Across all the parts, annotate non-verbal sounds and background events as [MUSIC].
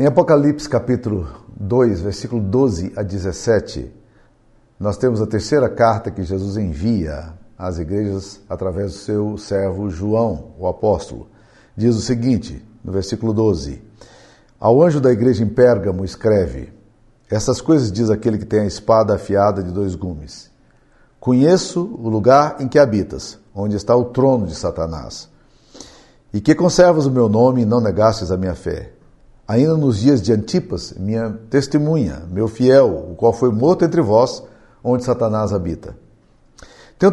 Em Apocalipse capítulo 2, versículo 12 a 17, nós temos a terceira carta que Jesus envia às igrejas através do seu servo João, o apóstolo. Diz o seguinte, no versículo 12: Ao anjo da igreja em Pérgamo escreve: Essas coisas diz aquele que tem a espada afiada de dois gumes. Conheço o lugar em que habitas, onde está o trono de Satanás, e que conservas o meu nome e não negastes a minha fé ainda nos dias de Antipas, minha testemunha, meu fiel, o qual foi morto entre vós, onde Satanás habita. Tenho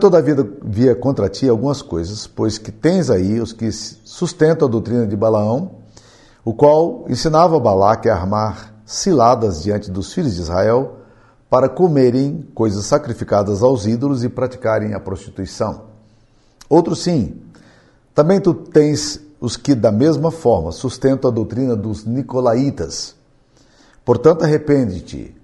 via contra ti algumas coisas, pois que tens aí os que sustentam a doutrina de Balaão, o qual ensinava Balaque a armar ciladas diante dos filhos de Israel para comerem coisas sacrificadas aos ídolos e praticarem a prostituição. Outro sim, também tu tens os que, da mesma forma, sustentam a doutrina dos nicolaítas. Portanto, arrepende-te,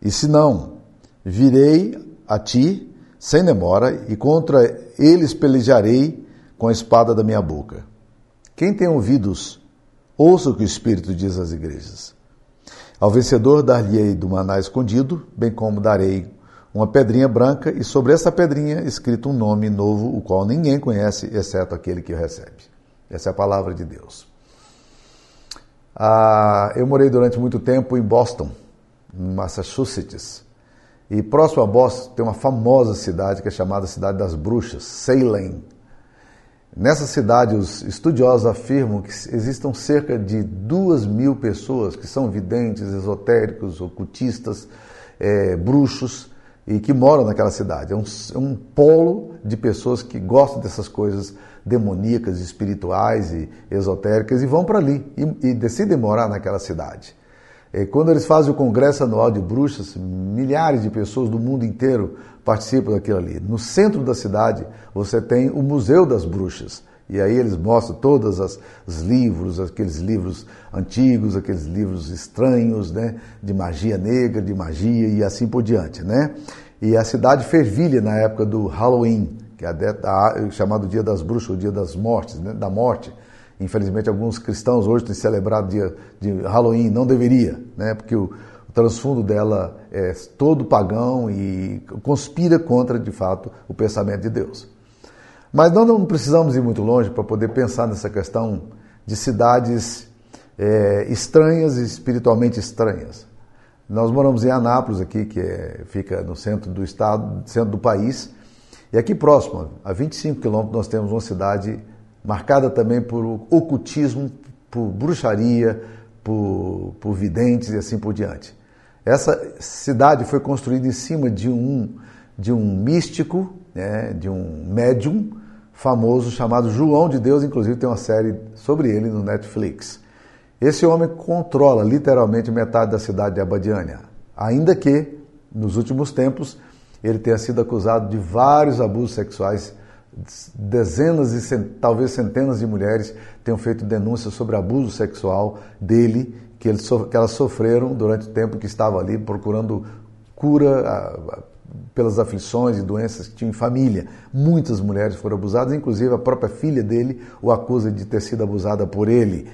e se não, virei a ti sem demora, e contra eles pelejarei com a espada da minha boca. Quem tem ouvidos, ouça o que o Espírito diz às igrejas. Ao vencedor dar-lhe-ei do maná escondido, bem como darei uma pedrinha branca, e sobre essa pedrinha escrito um nome novo, o qual ninguém conhece, exceto aquele que o recebe. Essa é a palavra de Deus. Ah, eu morei durante muito tempo em Boston, Massachusetts. E próximo a Boston tem uma famosa cidade que é chamada Cidade das Bruxas, Salem. Nessa cidade, os estudiosos afirmam que existam cerca de duas mil pessoas que são videntes, esotéricos, ocultistas, é, bruxos e que moram naquela cidade. É um, é um polo de pessoas que gostam dessas coisas demoníacas, espirituais e esotéricas e vão para ali e, e, decidem morar naquela cidade. E quando eles fazem o congresso anual de bruxas, milhares de pessoas do mundo inteiro participam daquilo ali. No centro da cidade você tem o Museu das Bruxas. E aí eles mostram todos os livros, aqueles livros antigos, aqueles livros estranhos, né, de magia negra, de magia e assim por diante, né? E a cidade fervilha na época do Halloween que é a, chamado Dia das Bruxas, o Dia das Mortes, né, da Morte. Infelizmente, alguns cristãos hoje têm celebrado dia de Halloween, não deveria, né, porque o, o transfundo dela é todo pagão e conspira contra, de fato, o pensamento de Deus. Mas nós não precisamos ir muito longe para poder pensar nessa questão de cidades é, estranhas e espiritualmente estranhas. Nós moramos em Anápolis, aqui, que é, fica no centro do estado, centro do país, e aqui próximo, a 25 quilômetros, nós temos uma cidade marcada também por ocultismo, por bruxaria, por, por videntes e assim por diante. Essa cidade foi construída em cima de um, de um místico, né, de um médium famoso chamado João de Deus, inclusive tem uma série sobre ele no Netflix. Esse homem controla literalmente metade da cidade de Abadiânia, ainda que nos últimos tempos ele tenha sido acusado de vários abusos sexuais. Dezenas e talvez centenas de mulheres tenham feito denúncias sobre abuso sexual dele, que, ele, que elas sofreram durante o tempo que estava ali procurando cura pelas aflições e doenças que tinham em família. Muitas mulheres foram abusadas, inclusive a própria filha dele o acusa de ter sido abusada por ele.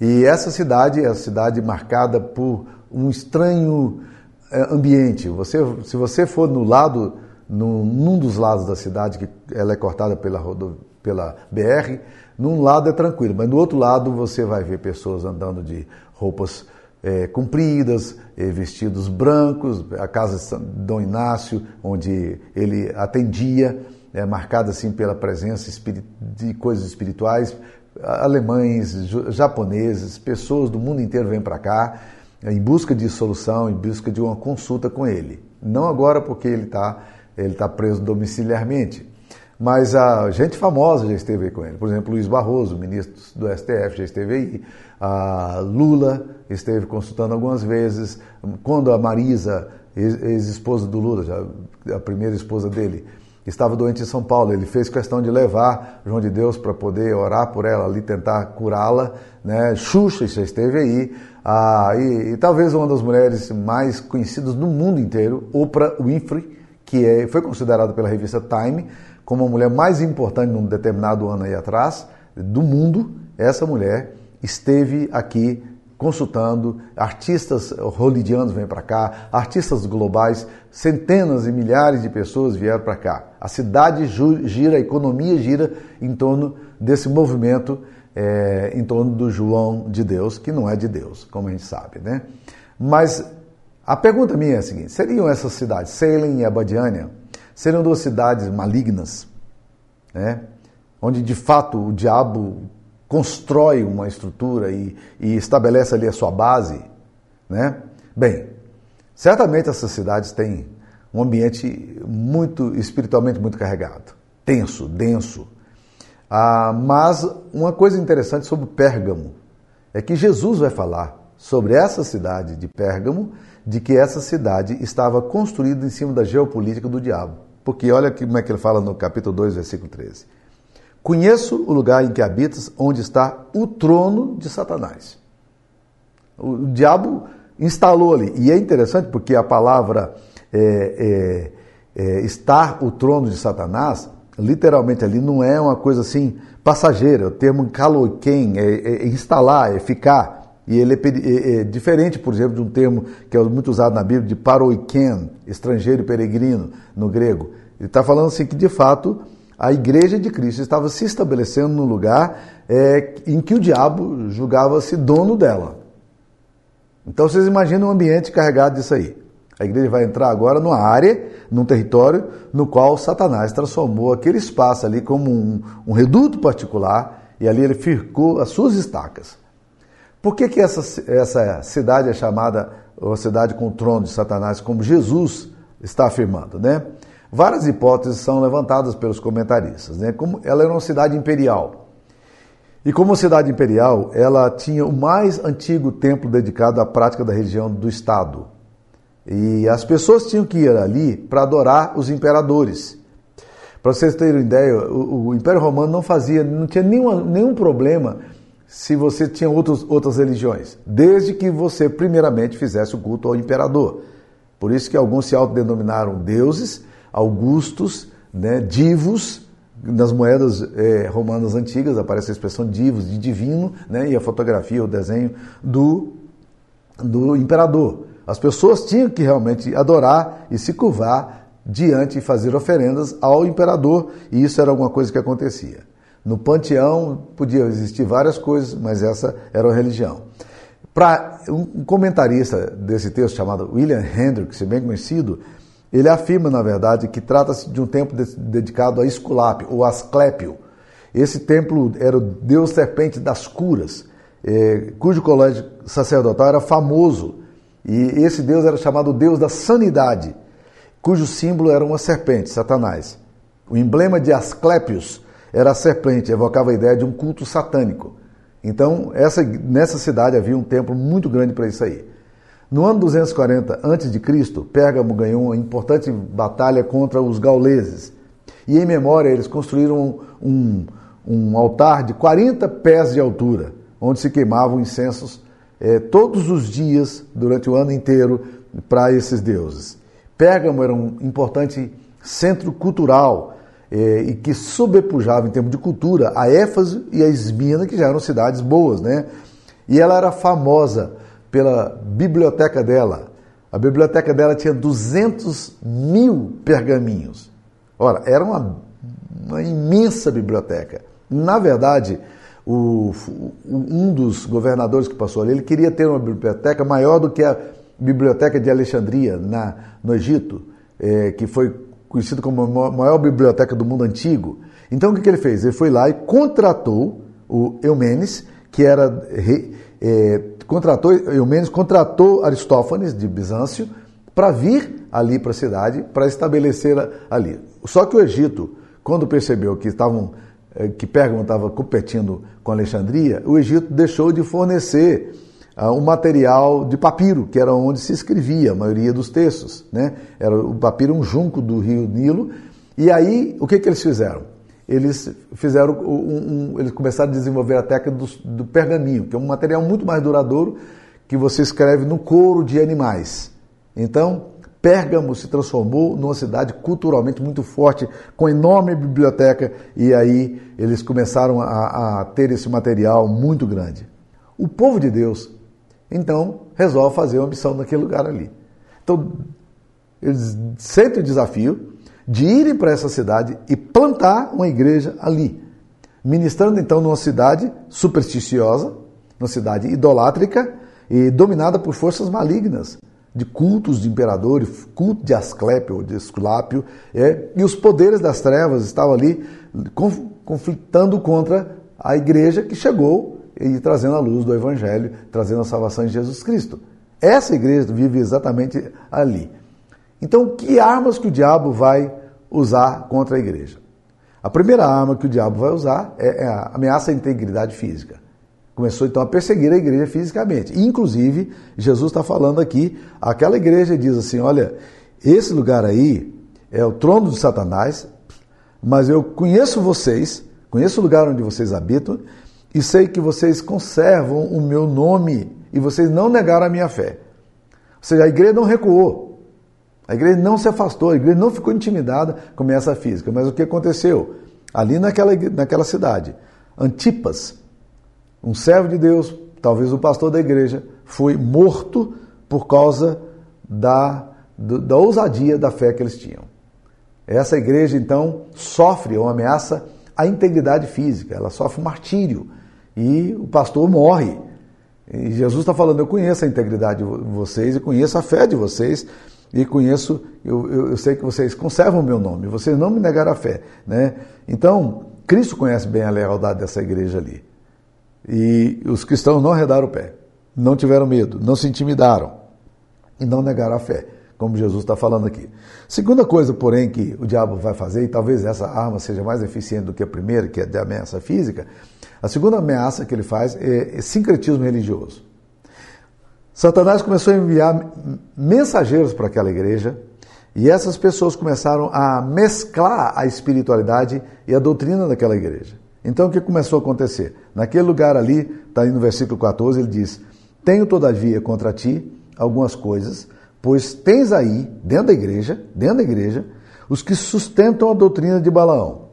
E essa cidade é a cidade marcada por um estranho ambiente. Você, se você for no lado, no, num dos lados da cidade, que ela é cortada pela, pela BR, num lado é tranquilo, mas no outro lado você vai ver pessoas andando de roupas é, compridas, é, vestidos brancos, a casa de Dom Inácio, onde ele atendia, é marcada assim pela presença de coisas espirituais, alemães, japoneses, pessoas do mundo inteiro vêm para cá em busca de solução, em busca de uma consulta com ele. Não agora porque ele está ele tá preso domiciliarmente, mas a gente famosa já esteve aí com ele. Por exemplo, Luiz Barroso, ministro do STF, já esteve aí. A Lula esteve consultando algumas vezes. Quando a Marisa, ex-esposa do Lula, já, a primeira esposa dele, estava doente em São Paulo. Ele fez questão de levar João de Deus para poder orar por ela ali, tentar curá-la. Né? Xuxa já esteve aí. Ah, e, e, talvez uma das mulheres mais conhecidas no mundo inteiro, Oprah Winfrey, que é, foi considerada pela revista Time como a mulher mais importante num determinado ano aí atrás do mundo. Essa mulher esteve aqui consultando, artistas hollywoodianos vêm para cá, artistas globais, centenas e milhares de pessoas vieram para cá. A cidade gira, a economia gira em torno desse movimento, é, em torno do João de Deus, que não é de Deus, como a gente sabe, né? Mas a pergunta minha é a seguinte: seriam essas cidades, Salem e Abadiânia, seriam duas cidades malignas, né? onde de fato o diabo constrói uma estrutura e, e estabelece ali a sua base? Né? Bem, certamente essas cidades têm um ambiente muito espiritualmente muito carregado, tenso, denso. Ah, mas uma coisa interessante sobre Pérgamo é que Jesus vai falar sobre essa cidade de Pérgamo, de que essa cidade estava construída em cima da geopolítica do diabo. Porque olha como é que ele fala no capítulo 2, versículo 13. Conheço o lugar em que habitas, onde está o trono de Satanás. O diabo instalou ali. E é interessante porque a palavra é, é, é, estar o trono de Satanás, literalmente ali, não é uma coisa assim passageira. O termo caloquem é, é instalar, é ficar. E ele é, é, é, diferente, por exemplo, de um termo que é muito usado na Bíblia de paroiken, estrangeiro peregrino, no grego. Ele está falando assim que, de fato, a igreja de Cristo estava se estabelecendo no lugar é, em que o diabo julgava-se dono dela. Então vocês imaginam um ambiente carregado disso aí. A igreja vai entrar agora numa área, num território, no qual Satanás transformou aquele espaço ali como um, um reduto particular e ali ele fircou as suas estacas. Por que, que essa, essa cidade é chamada a cidade com o trono de Satanás, como Jesus está afirmando, né? Várias hipóteses são levantadas pelos comentaristas, né? Como ela era uma cidade imperial. E como cidade imperial, ela tinha o mais antigo templo dedicado à prática da religião do Estado. E as pessoas tinham que ir ali para adorar os imperadores. Para vocês terem uma ideia, o, o Império Romano não fazia, não tinha nenhuma, nenhum problema se você tinha outros, outras religiões, desde que você primeiramente fizesse o culto ao imperador. Por isso que alguns se autodenominaram deuses, augustos, né, divos, nas moedas é, romanas antigas aparece a expressão divos, de divino, né, e a fotografia, o desenho do, do imperador. As pessoas tinham que realmente adorar e se curvar diante e fazer oferendas ao imperador, e isso era alguma coisa que acontecia. No panteão podia existir várias coisas, mas essa era a religião. Para um comentarista desse texto chamado William Hendricks, bem conhecido, ele afirma, na verdade, que trata-se de um templo dedicado a Esculápio, ou Asclépio. Esse templo era o deus serpente das curas, eh, cujo colégio sacerdotal era famoso. E esse deus era chamado deus da sanidade, cujo símbolo era uma serpente, Satanás. O emblema de Asclépios era a serpente, evocava a ideia de um culto satânico. Então, essa, nessa cidade havia um templo muito grande para isso aí. No ano 240 a.C., Pérgamo ganhou uma importante batalha contra os gauleses. E em memória, eles construíram um, um altar de 40 pés de altura, onde se queimavam incensos eh, todos os dias, durante o ano inteiro, para esses deuses. Pérgamo era um importante centro cultural é, e que sobrepujava em termos de cultura a Éfeso e a Esmina, que já eram cidades boas, né? E ela era famosa pela biblioteca dela. A biblioteca dela tinha 200 mil pergaminhos. Ora, era uma, uma imensa biblioteca. Na verdade, o, um dos governadores que passou ali, ele queria ter uma biblioteca maior do que a biblioteca de Alexandria, na, no Egito, é, que foi conhecido como a maior biblioteca do mundo antigo. Então o que, ele fez? Ele foi lá e contratou o Eumenes, que era. É, contratou, Eumenes contratou Aristófanes, de Bizâncio, para vir ali para a cidade, para estabelecer ali. Só que o Egito, quando percebeu que estavam que Pérgamo estava competindo com Alexandria, o Egito deixou de fornecer uh, um material de papiro, que era onde se escrevia a maioria dos textos. Né? Era o papiro um junco do rio Nilo. E aí, o que, que eles fizeram? Eles fizeram um, um, eles começaram a desenvolver a técnica do, do pergaminho, que é um material muito mais duradouro que você escreve no couro de animais. Então, Pérgamo se transformou numa cidade culturalmente muito forte, com enorme biblioteca, e aí eles começaram a, a ter esse material muito grande. O povo de Deus Então, resolve fazer uma missão naquele lugar ali. Então, eles sentem o desafio de irem para essa cidade e plantar uma igreja ali. Ministrando então numa cidade supersticiosa, numa cidade idolátrica e dominada por forças malignas, de cultos de imperadores, culto de Asclépio, de Esculápio, é, e os poderes das trevas estavam ali conflitando contra a igreja que chegou e trazendo a luz do Evangelho, trazendo a salvação de Jesus Cristo. Essa igreja vive exatamente ali. Então, que armas que o diabo vai usar contra a igreja? A primeira arma que o diabo vai usar é, é a ameaça à integridade física. Começou então a perseguir a igreja fisicamente. Inclusive, Jesus está falando aqui, aquela igreja diz assim: olha, esse lugar aí é o trono de Satanás, mas eu conheço vocês, conheço o lugar onde vocês habitam, e sei que vocês conservam o meu nome e vocês não negaram a minha fé. Ou seja, a igreja não recuou. A igreja não se afastou, a igreja não ficou intimidada com essa física. Mas o que aconteceu? Ali naquela, naquela cidade, Antipas, um servo de Deus, talvez o pastor da igreja, foi morto por causa da, da ousadia da fé que eles tinham. Essa igreja, então, sofre uma ameaça à integridade física, ela sofre um martírio e o pastor morre. E Jesus está falando: Eu conheço a integridade de vocês e conheço a fé de vocês e conheço, eu, eu, eu sei que vocês conservam o meu nome, vocês não me negaram a fé. Né? Então, Cristo conhece bem a lealdade dessa igreja ali. E os cristãos não arredaram o pé, não tiveram medo, não se intimidaram e não negaram a fé, como Jesus está falando aqui. Segunda coisa, porém, que o diabo vai fazer, e talvez essa arma seja mais eficiente do que a primeira, que é de ameaça física, a segunda ameaça que ele faz é, é sincretismo religioso. Satanás começou a enviar mensageiros para aquela igreja e essas pessoas começaram a mesclar a espiritualidade e a doutrina daquela igreja. Então o que começou a acontecer? Naquele lugar ali, está aí no versículo 14, ele diz: Tenho todavia contra ti algumas coisas, pois tens aí, dentro da igreja, dentro da igreja, os que sustentam a doutrina de Balaão,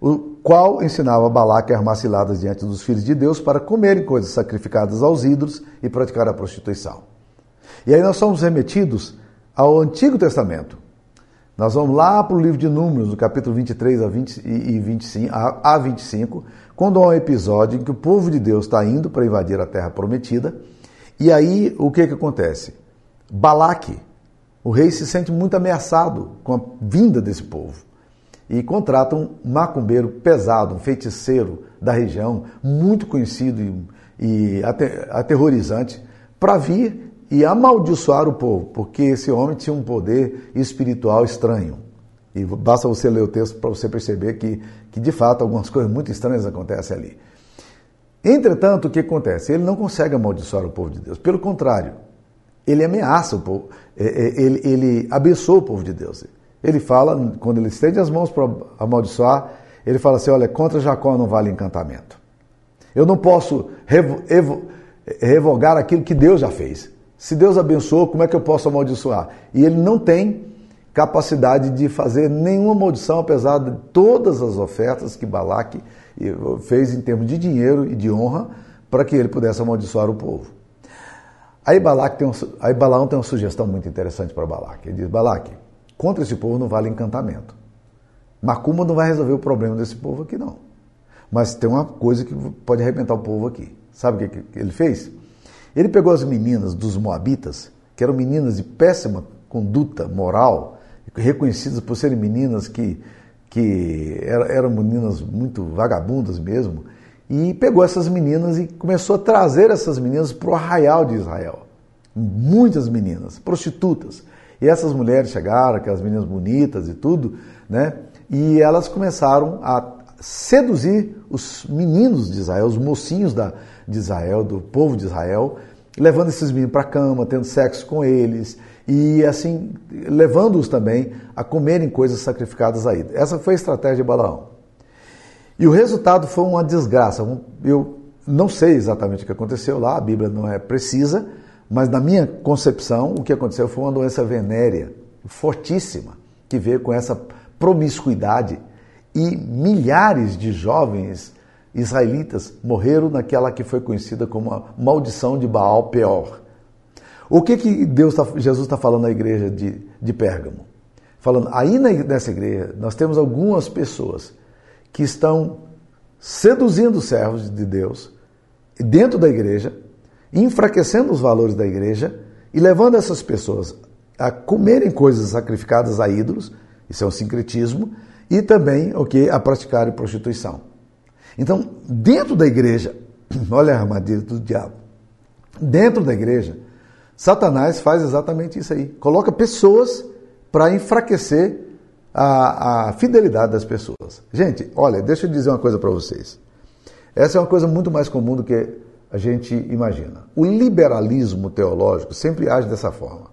o qual ensinava Balaque a armar ciladas diante dos filhos de Deus para comerem coisas sacrificadas aos ídolos e praticar a prostituição. E aí nós somos remetidos ao Antigo Testamento, nós vamos lá para o livro de Números, no capítulo 23 a, 20, e 25, a, 25, quando há um episódio em que o povo de Deus está indo para invadir a terra prometida. E aí o que, que acontece? Balaque, o rei se sente muito ameaçado com a vinda desse povo e contrata um macumbeiro pesado, um feiticeiro da região, muito conhecido e, e aterrorizante, para vir e amaldiçoar o povo, porque esse homem tinha um poder espiritual estranho. E basta você ler o texto para você perceber que, que, de fato, algumas [LAUGHS] coisas muito estranhas acontecem ali. Entretanto, o que acontece? Ele não consegue amaldiçoar o povo de Deus. Pelo contrário, ele ameaça o povo, é, é, ele, ele abençoa o povo de Deus. Ele fala, quando ele estende as mãos para amaldiçoar, ele fala assim: olha, contra Jacó não vale encantamento. Eu não posso revo, evo, revogar aquilo que Deus já fez. Se Deus abençoou, como é que eu posso amaldiçoar? E ele não tem capacidade de fazer nenhuma maldição, apesar de todas as ofertas que Balaque fez em termos de dinheiro e de honra para que ele pudesse amaldiçoar o povo. Aí, Balaque tem um, aí Balaão tem uma sugestão muito interessante para Balaque. Ele diz, Balaque, contra esse povo não vale encantamento. Macumba não vai resolver o problema desse povo aqui, não. Mas tem uma coisa que pode arrebentar o povo aqui. Sabe o que ele fez? Ele pegou as meninas dos Moabitas, que eram meninas de péssima conduta moral, reconhecidas por serem meninas que, que eram meninas muito vagabundas mesmo, e pegou essas meninas e começou a trazer essas meninas para o arraial de Israel. Muitas meninas, prostitutas. E essas mulheres chegaram, aquelas meninas bonitas e tudo, né? E elas começaram a seduzir os meninos de Israel, os mocinhos da, de Israel, do povo de Israel, levando esses meninos para a cama, tendo sexo com eles e assim levando-os também a comerem coisas sacrificadas a ele. Essa foi a estratégia de Balaão. E o resultado foi uma desgraça. Eu não sei exatamente o que aconteceu lá, a Bíblia não é precisa, mas na minha concepção o que aconteceu foi uma doença venérea fortíssima que veio com essa promiscuidade e milhares de jovens israelitas morreram naquela que foi conhecida como a maldição de Baal Peor. O que, que Deus tá, Jesus está falando na igreja de, de Pérgamo? Falando, aí nessa igreja nós temos algumas pessoas que estão seduzindo os servos de Deus dentro da igreja, enfraquecendo os valores da igreja e levando essas pessoas a comerem coisas sacrificadas a ídolos, isso é um sincretismo, e também o que a praticarem prostituição. Então, dentro da igreja, [CLEARS THROAT] olha a armadilha do diabo. Dentro da igreja, Satanás faz exatamente isso aí. Coloca pessoas para enfraquecer a, a, fidelidade das pessoas. Gente, olha, deixa eu dizer uma coisa para vocês. Essa é uma coisa muito mais comum do que a gente imagina. O liberalismo teológico sempre age dessa forma.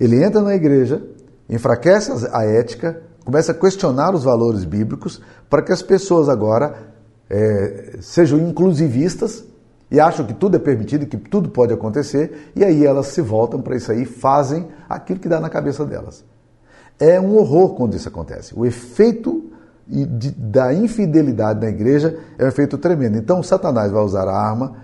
Ele entra na igreja, enfraquece a ética, começa a questionar os valores bíblicos para que as pessoas agora é, sejam inclusivistas e acham que tudo é permitido, que tudo pode acontecer, e aí elas se voltam para isso aí, fazem aquilo que dá na cabeça delas. É um horror quando isso acontece. O efeito da infidelidade na igreja é um efeito tremendo. Então, Satanás vai usar a arma,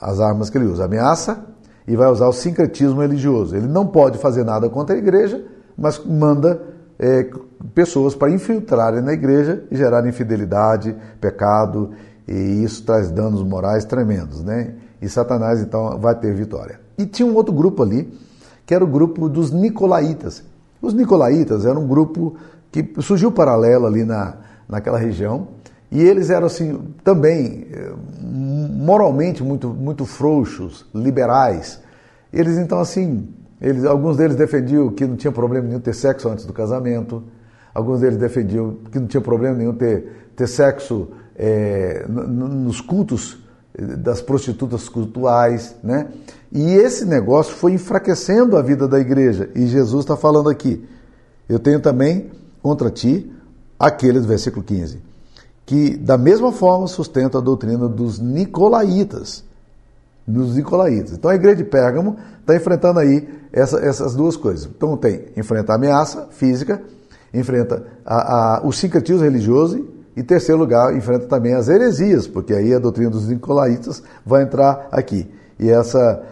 as armas que ele usa, ameaça, e vai usar o sincretismo religioso. Ele não pode fazer nada contra a igreja, mas manda é, pessoas para infiltrarem na igreja e gerar infidelidade, pecado e isso traz danos morais tremendos, né? E Satanás então vai ter vitória. E tinha um outro grupo ali, que era o grupo dos Nicolaitas. Os Nicolaitas eram um grupo que surgiu paralelo ali na, naquela região, e eles eram assim também eh, moralmente muito muito frouxos, liberais. Eles então assim, eles, alguns deles defendiam que não tinha problema nenhum ter sexo antes do casamento, alguns deles defendiam que não tinha problema nenhum ter, ter sexo é, nos cultos das prostitutas cultuais, né? E esse negócio foi enfraquecendo a vida da igreja. E Jesus está falando aqui: eu tenho também contra ti aqueles, versículo 15, que da mesma forma sustentam a doutrina dos nicolaítas. Dos nicolaítas. Então a igreja de Pérgamo está enfrentando aí essa, essas duas coisas. Então tem, enfrenta a ameaça física, enfrenta a, a, o sincretismo religioso e terceiro lugar, enfrenta também as heresias, porque aí a doutrina dos Nicolaitas vai entrar aqui. E essa,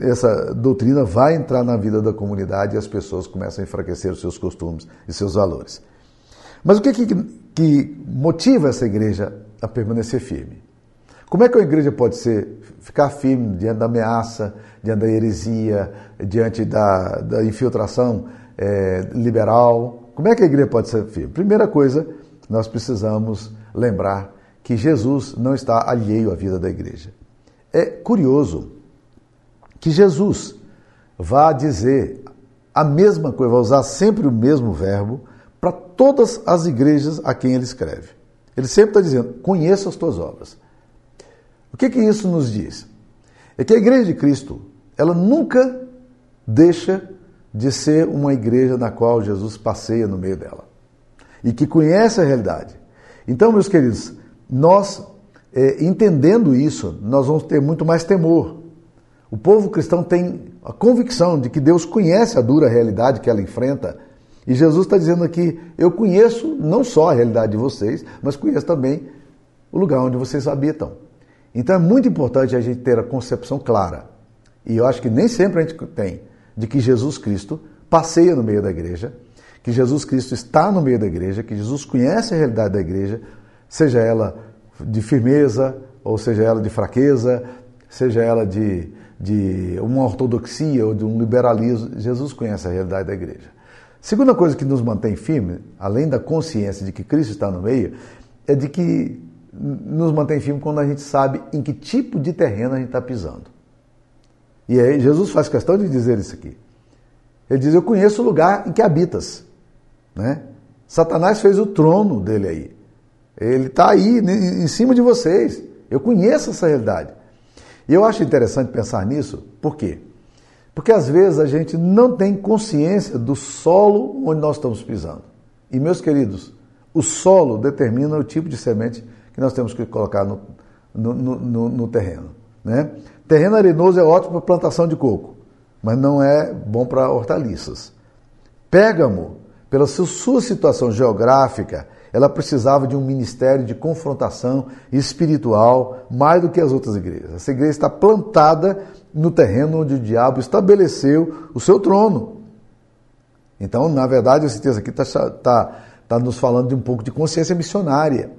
essa doutrina vai entrar na vida da comunidade e as pessoas começam a enfraquecer os seus costumes e seus valores. Mas o que, que, que motiva essa igreja a permanecer firme? Como é que a igreja pode ser, ficar firme diante da ameaça, diante da heresia, diante da, da infiltração é, liberal? Como é que a igreja pode ser firme? Primeira coisa, nós precisamos lembrar que Jesus não está alheio à vida da igreja. É curioso que Jesus vá dizer a mesma coisa, vai usar sempre o mesmo verbo para todas as igrejas a quem ele escreve. Ele sempre está dizendo: conheça as tuas obras. O que, que isso nos diz? É que a igreja de Cristo, ela nunca deixa de ser uma igreja na qual Jesus passeia no meio dela e que conhece a realidade. Então, meus queridos, nós, é, entendendo isso, nós vamos ter muito mais temor. O povo cristão tem a convicção de que Deus conhece a dura realidade que ela enfrenta. E Jesus está dizendo aqui: eu conheço não só a realidade de vocês, mas conheço também o lugar onde vocês habitam. Então é muito importante a gente ter a concepção clara. E eu acho que nem sempre a gente tem de que Jesus Cristo passeia no meio da igreja, que Jesus Cristo está no meio da igreja, que Jesus conhece a realidade da igreja, seja ela de firmeza, ou seja ela de fraqueza, seja ela de, de uma ortodoxia ou de um liberalismo, Jesus conhece a realidade da igreja. Segunda coisa que nos mantém firme, além da consciência de que Cristo está no meio, é de que nos mantém firme quando a gente sabe em que tipo de terreno a gente está pisando. E aí Jesus faz questão de dizer isso aqui. Ele diz: Eu conheço o lugar em que habitas. Né? Satanás fez o trono dele aí. Ele está aí em cima de vocês. Eu conheço essa realidade. E eu acho interessante pensar nisso, por quê? Porque às vezes a gente não tem consciência do solo onde nós estamos pisando. E, meus queridos, o solo determina o tipo de semente que nós temos que colocar no, no, no, no terreno. Né? Terreno arenoso é ótimo para plantação de coco, mas não é bom para hortaliças. Pégamo pela sua situação geográfica, ela precisava de um ministério de confrontação espiritual mais do que as outras igrejas. Essa igreja está plantada no terreno onde o diabo estabeleceu o seu trono. Então, na verdade, esse texto aqui está tá, tá nos falando de um pouco de consciência missionária.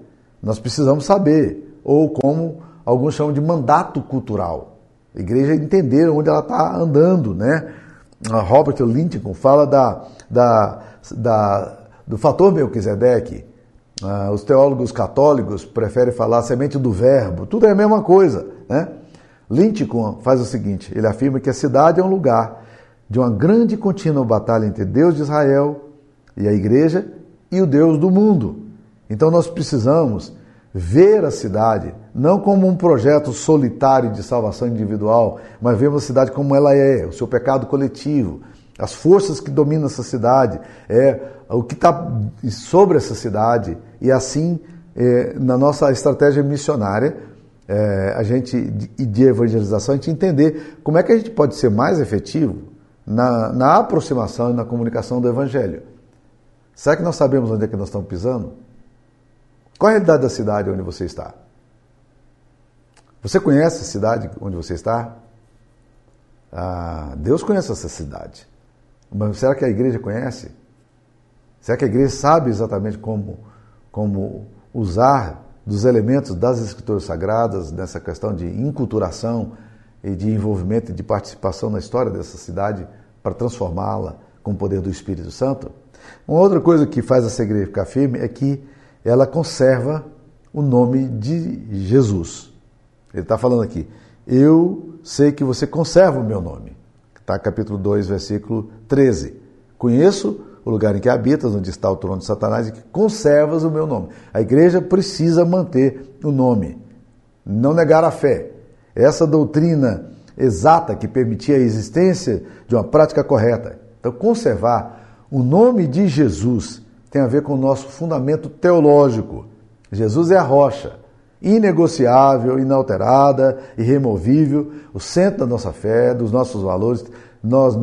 Nós precisamos saber, ou como alguns chamam de mandato cultural. A igreja entender onde ela está andando, né? Robert Lincoln fala da, da, da, do fator Melquisedeque. Uh, os teólogos católicos preferem falar semente do verbo. Tudo é a mesma coisa, né? Lincoln faz o seguinte: ele afirma que a cidade é um lugar de uma grande e contínua batalha entre Deus de Israel e a igreja e o Deus do mundo. Então nós precisamos ver a cidade não como um projeto solitário de salvação individual, mas ver a cidade como ela é, o seu pecado coletivo, as forças que dominam essa cidade, é o que está sobre essa cidade e assim é, na nossa estratégia missionária é, a gente e de evangelização a gente entender como é que a gente pode ser mais efetivo na, na aproximação e na comunicação do evangelho. Será que nós sabemos onde é que nós estamos pisando? Qual a realidade da cidade onde você está? Você conhece a cidade onde você está? Ah, Deus conhece essa cidade. Mas será que a igreja conhece? Será que a igreja sabe exatamente como, como usar dos elementos das escrituras sagradas nessa questão de inculturação e de envolvimento e de participação na história dessa cidade para transformá-la com o poder do Espírito Santo? Uma outra coisa que faz essa igreja ficar firme é que ela conserva o nome de Jesus. Ele está falando aqui, eu sei que você conserva o meu nome. Está capítulo 2, versículo 13. Conheço o lugar em que habitas, onde está o trono de Satanás, e que conservas o meu nome. A igreja precisa manter o nome, não negar a fé. Essa doutrina exata que permitia a existência de uma prática correta. Então, conservar o nome de Jesus tem a ver com o nosso fundamento teológico. Jesus é a rocha, inegociável, inalterada, irremovível, o centro da nossa fé, dos nossos valores. Nós,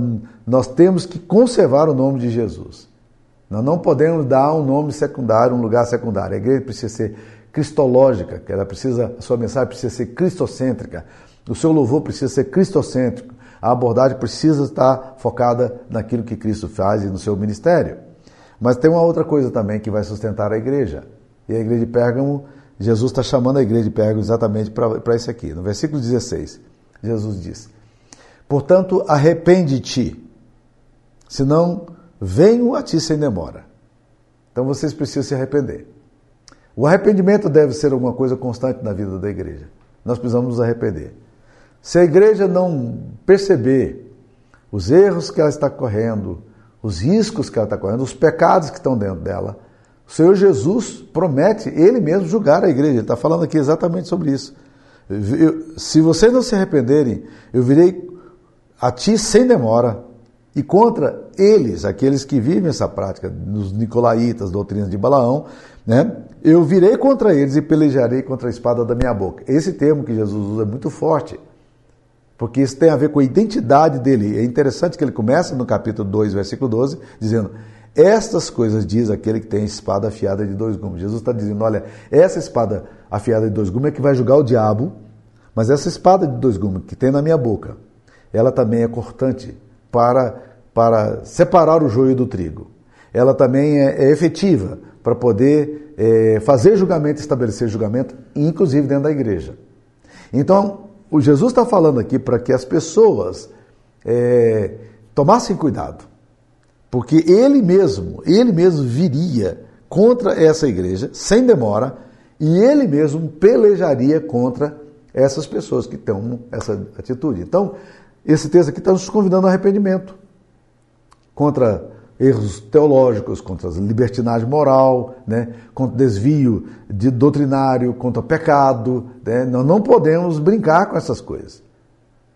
nós temos que conservar o nome de Jesus. Nós não podemos dar um nome secundário, um lugar secundário. A igreja precisa ser cristológica, que ela precisa, a sua mensagem precisa ser cristocêntrica. O seu louvor precisa ser cristocêntrico. A abordagem precisa estar focada naquilo que Cristo faz e no seu ministério. Mas tem uma outra coisa também que vai sustentar a igreja. E a igreja de Pérgamo, Jesus está chamando a igreja de Pérgamo exatamente para isso aqui. No versículo 16, Jesus diz: Portanto, arrepende-te, senão venho a ti sem demora. Então vocês precisam se arrepender. O arrependimento deve ser alguma coisa constante na vida da igreja. Nós precisamos nos arrepender. Se a igreja não perceber os erros que ela está correndo, os riscos que ela está correndo, os pecados que estão dentro dela. O Senhor Jesus promete, Ele mesmo, julgar a igreja. Ele está falando aqui exatamente sobre isso. Eu, se vocês não se arrependerem, eu virei a ti sem demora. E contra eles, aqueles que vivem essa prática, nos nicolaítas, doutrinas de Balaão, né, eu virei contra eles e pelejarei contra a espada da minha boca. Esse termo que Jesus usa é muito forte porque isso tem a ver com a identidade dele. É interessante que ele começa no capítulo 2, versículo 12, dizendo: Estas coisas diz aquele que tem espada afiada de dois gumes. Jesus está dizendo: olha, essa espada afiada de dois gumes é que vai julgar o diabo, mas essa espada de dois gumes que tem na minha boca, ela também é cortante para, para separar o joio do trigo. Ela também é, é efetiva para poder é, fazer julgamento, estabelecer julgamento, inclusive dentro da igreja. Então, o Jesus está falando aqui para que as pessoas é, tomassem cuidado, porque ele mesmo, ele mesmo viria contra essa igreja sem demora e ele mesmo pelejaria contra essas pessoas que tomam essa atitude. Então, esse texto aqui está nos convidando ao arrependimento contra erros teológicos, contra a libertinagem moral, né, contra desvio de doutrinário, contra pecado. Né? Nós não podemos brincar com essas coisas.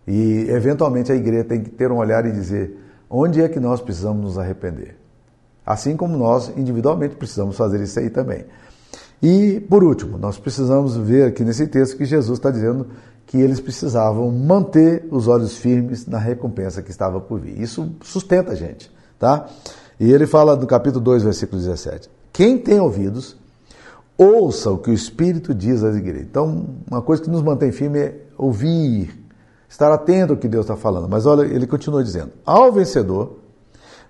E, eventualmente, a igreja tem que ter um olhar e dizer onde é que nós precisamos nos arrepender. Assim como nós, individualmente, precisamos fazer isso aí também. E, por último, nós precisamos ver aqui nesse texto que Jesus está dizendo que eles precisavam manter os olhos firmes na recompensa que estava por vir. Isso sustenta a gente. Tá? E ele fala no capítulo 2, versículo 17: Quem tem ouvidos, ouça o que o Espírito diz às igrejas. Então, uma coisa que nos mantém firme é ouvir, estar atento ao que Deus está falando. Mas olha, ele continua dizendo: Ao vencedor,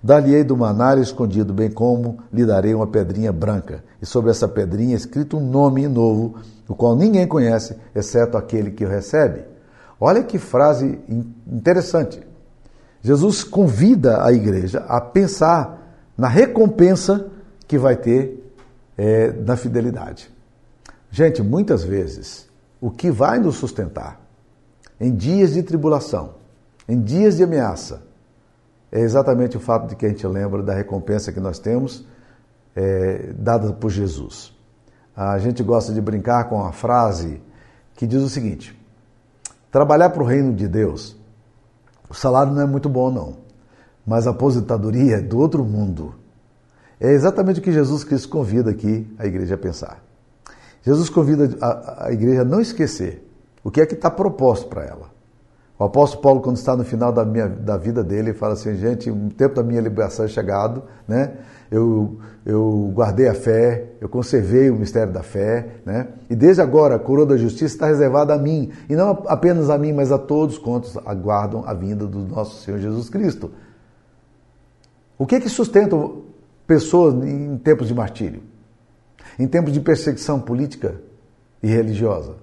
dar-lhe-ei do manar escondido, bem como lhe darei uma pedrinha branca, e sobre essa pedrinha escrito um nome novo, o qual ninguém conhece, exceto aquele que o recebe. Olha que frase interessante. Jesus convida a igreja a pensar na recompensa que vai ter é, na fidelidade. Gente, muitas vezes, o que vai nos sustentar em dias de tribulação, em dias de ameaça, é exatamente o fato de que a gente lembra da recompensa que nós temos é, dada por Jesus. A gente gosta de brincar com a frase que diz o seguinte: trabalhar para o reino de Deus, o salário não é muito bom, não, mas a aposentadoria é do outro mundo. É exatamente o que Jesus Cristo convida aqui a igreja a pensar. Jesus convida a, a igreja a não esquecer o que é que está proposto para ela. O apóstolo Paulo, quando está no final da, minha, da vida dele, fala assim: gente, o tempo da minha liberação é chegado, né? Eu, eu guardei a fé, eu conservei o mistério da fé, né? E desde agora a coroa da justiça está reservada a mim, e não apenas a mim, mas a todos quantos aguardam a vinda do nosso Senhor Jesus Cristo. O que que sustenta pessoas em tempos de martírio, em tempos de perseguição política e religiosa?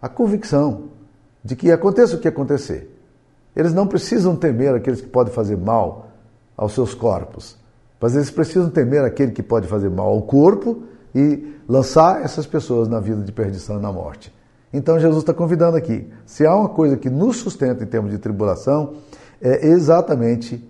A convicção de que aconteça o que acontecer, eles não precisam temer aqueles que podem fazer mal aos seus corpos, mas eles precisam temer aquele que pode fazer mal ao corpo e lançar essas pessoas na vida de perdição e na morte. Então Jesus está convidando aqui. Se há uma coisa que nos sustenta em termos de tribulação, é exatamente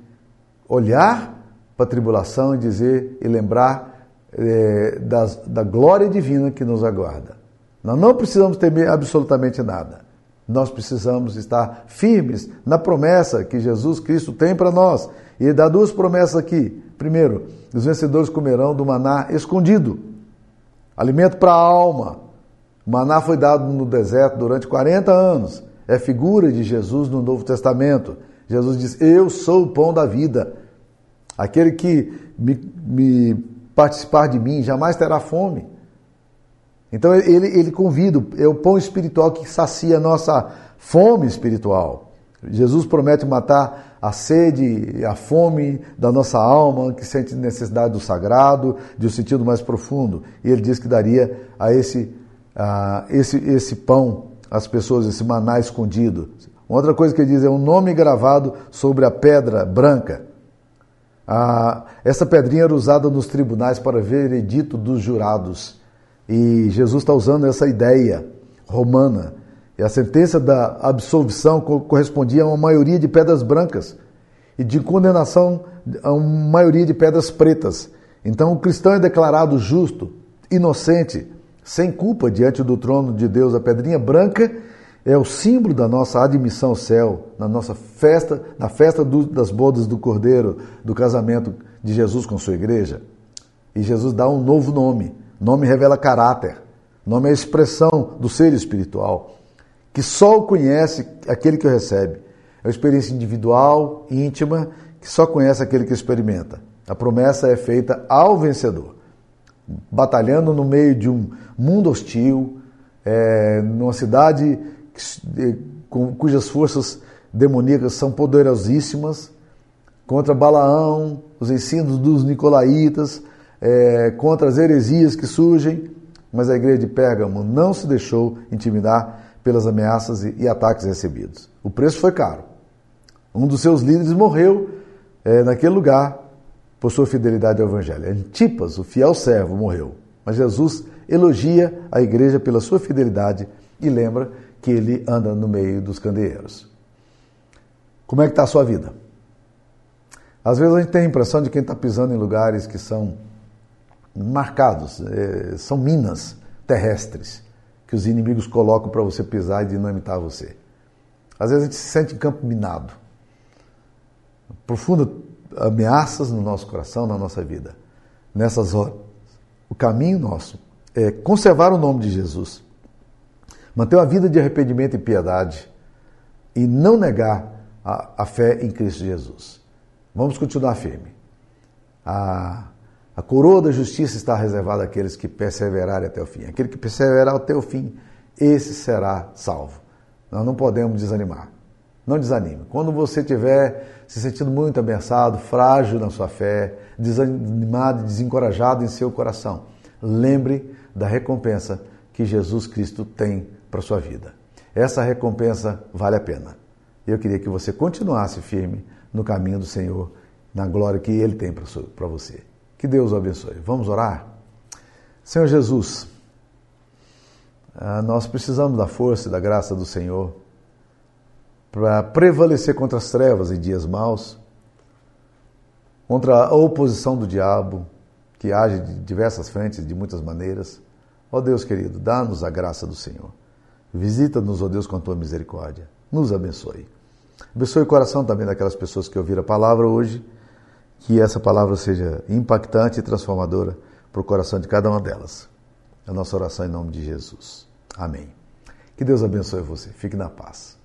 olhar para a tribulação e dizer e lembrar é, das, da glória divina que nos aguarda. Nós não precisamos temer absolutamente nada. Nós precisamos estar firmes na promessa que Jesus Cristo tem para nós. E ele dá duas promessas aqui. Primeiro, os vencedores comerão do maná escondido, alimento para a alma. O maná foi dado no deserto durante 40 anos. É figura de Jesus no Novo Testamento. Jesus diz: Eu sou o pão da vida. Aquele que me, me participar de mim jamais terá fome. Então ele, ele convida, é o pão espiritual que sacia a nossa fome espiritual. Jesus promete matar a sede a fome da nossa alma, que sente necessidade do sagrado, de um sentido mais profundo. E ele diz que daria a esse, a esse, esse pão às pessoas, esse maná escondido. Outra coisa que ele diz é um nome gravado sobre a pedra branca. Ah, essa pedrinha era usada nos tribunais para veredito dos jurados. E Jesus está usando essa ideia romana. E a sentença da absolvição correspondia a uma maioria de pedras brancas e de condenação a uma maioria de pedras pretas. Então o cristão é declarado justo, inocente, sem culpa diante do trono de Deus. A pedrinha branca é o símbolo da nossa admissão ao céu, na nossa festa, na festa do, das bodas do Cordeiro, do casamento de Jesus com sua igreja. E Jesus dá um novo nome. Nome revela caráter. Nome é a expressão do ser espiritual, que só o conhece aquele que o recebe. É uma experiência individual, íntima, que só conhece aquele que experimenta. A promessa é feita ao vencedor, batalhando no meio de um mundo hostil, é, numa cidade com, cujas forças demoníacas são poderosíssimas, contra Balaão, os ensinos dos nicolaítas, é, contra as heresias que surgem, mas a igreja de Pérgamo não se deixou intimidar pelas ameaças e, e ataques recebidos. O preço foi caro. Um dos seus líderes morreu é, naquele lugar por sua fidelidade ao Evangelho. Antipas, o fiel servo, morreu. Mas Jesus elogia a igreja pela sua fidelidade e lembra que ele anda no meio dos candeeiros. Como é que está a sua vida? Às vezes a gente tem a impressão de quem está pisando em lugares que são marcados, é, são minas terrestres que os inimigos colocam para você pisar e dinamitar você. Às vezes a gente se sente em campo minado. Profunda ameaças no nosso coração, na nossa vida. Nessas horas, o caminho nosso é conservar o nome de Jesus, manter uma vida de arrependimento e piedade e não negar a, a fé em Cristo Jesus. Vamos continuar firme. A A coroa da justiça está reservada àqueles que perseverarem até o fim. Aquele que perseverar até o fim, esse será salvo. Nós não podemos desanimar. Não desanime. Quando você estiver se sentindo muito abençoado, frágil na sua fé, desanimado, desencorajado em seu coração, lembre da recompensa que Jesus Cristo tem para sua vida. Essa recompensa vale a pena. Eu queria que você continuasse firme no caminho do Senhor, na glória que Ele tem para você. Que Deus o abençoe. Vamos orar? Senhor Jesus, ah, nós precisamos da força e da graça do Senhor para prevalecer contra as trevas em dias maus, contra a oposição do diabo, que age de diversas frentes, de muitas maneiras. Ó Deus querido, dá-nos a graça do Senhor. Visita-nos, ó Deus, com a tua misericórdia. Nos abençoe. Abençoe o coração também daquelas pessoas que ouviram a palavra hoje, que essa palavra seja impactante e transformadora para o coração de cada uma delas. É a nossa oração em nome de Jesus. Amém. Que Deus abençoe você. Fique na paz.